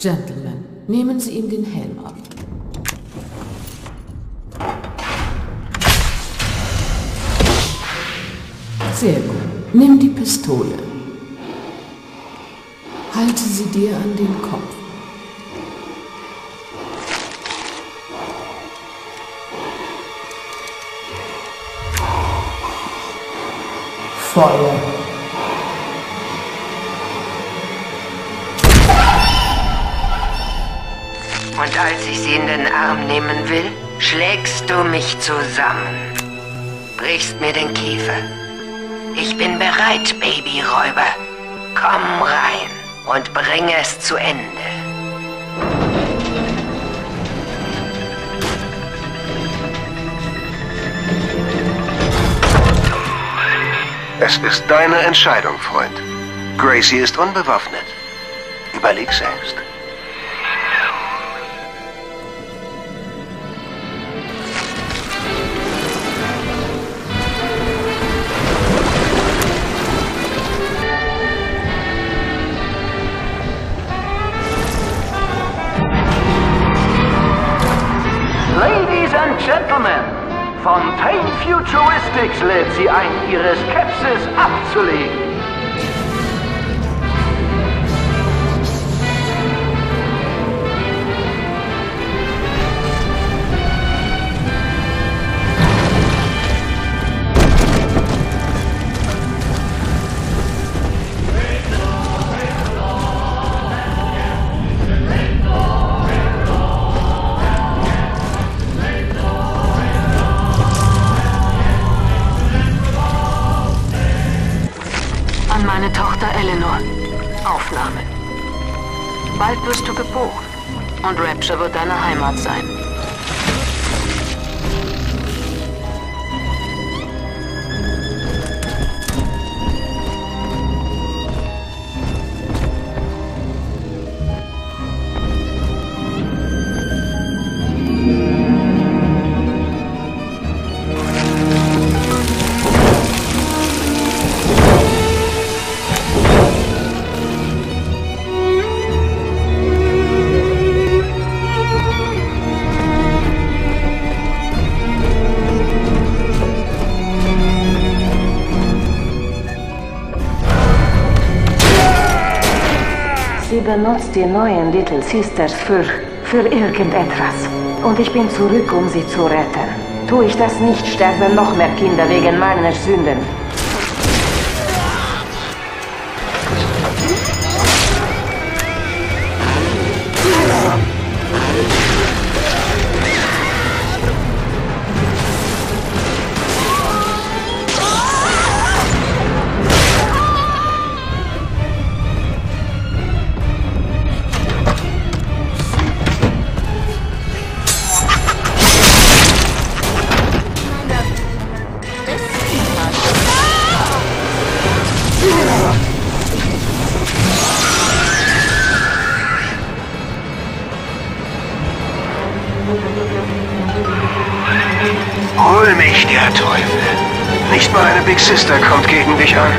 Gentlemen, nehmen Sie ihm den Helm ab. Sehr gut. Nimm die Pistole. Halte sie dir an den Kopf. Feuer. Und als ich sie in den Arm nehmen will, schlägst du mich zusammen. Brichst mir den Kiefer. Ich bin bereit, Babyräuber. Komm rein und bring es zu Ende. Es ist deine Entscheidung, Freund. Gracie ist unbewaffnet. Überleg selbst. Gentlemen, Fontaine Futuristics lädt Sie ein, Ihre Skepsis abzulegen. An meine Tochter Eleanor. Aufnahme. Bald wirst du geboren. Und Rapture wird deine Heimat sein. Sie benutzt die neuen Little Sisters für, für irgendetwas. Und ich bin zurück, um sie zu retten. Tue ich das nicht, sterben noch mehr Kinder wegen meiner Sünden. Hol mich, der Teufel. Nicht mal eine Big Sister kommt gegen dich an.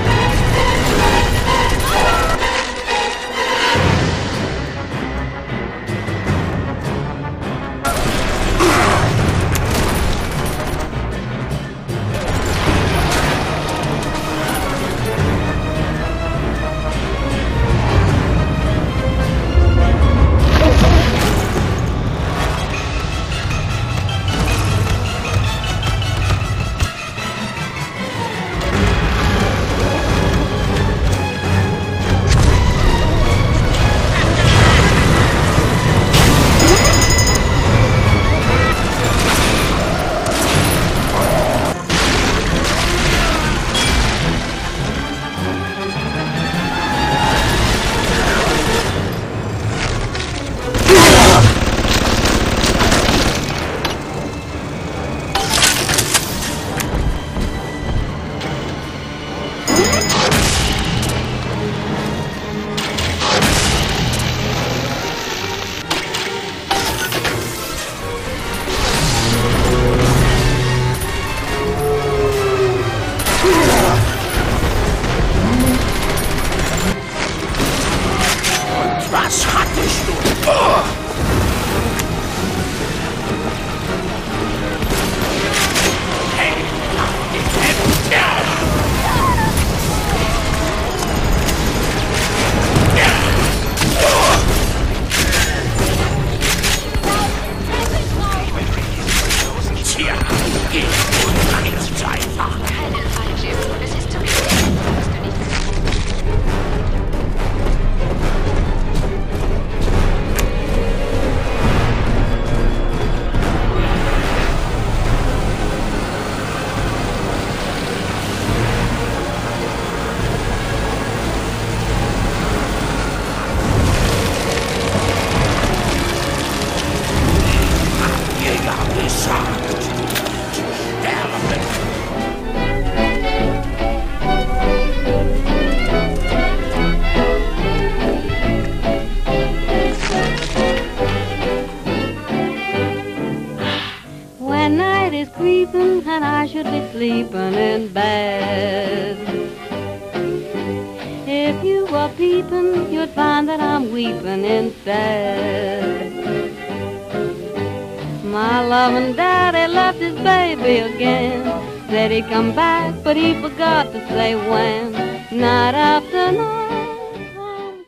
Is creeping and I should be sleeping in bed. If you were peeping, you'd find that I'm weeping instead. My loving daddy left his baby again. Said he'd come back, but he forgot to say when. Night after night.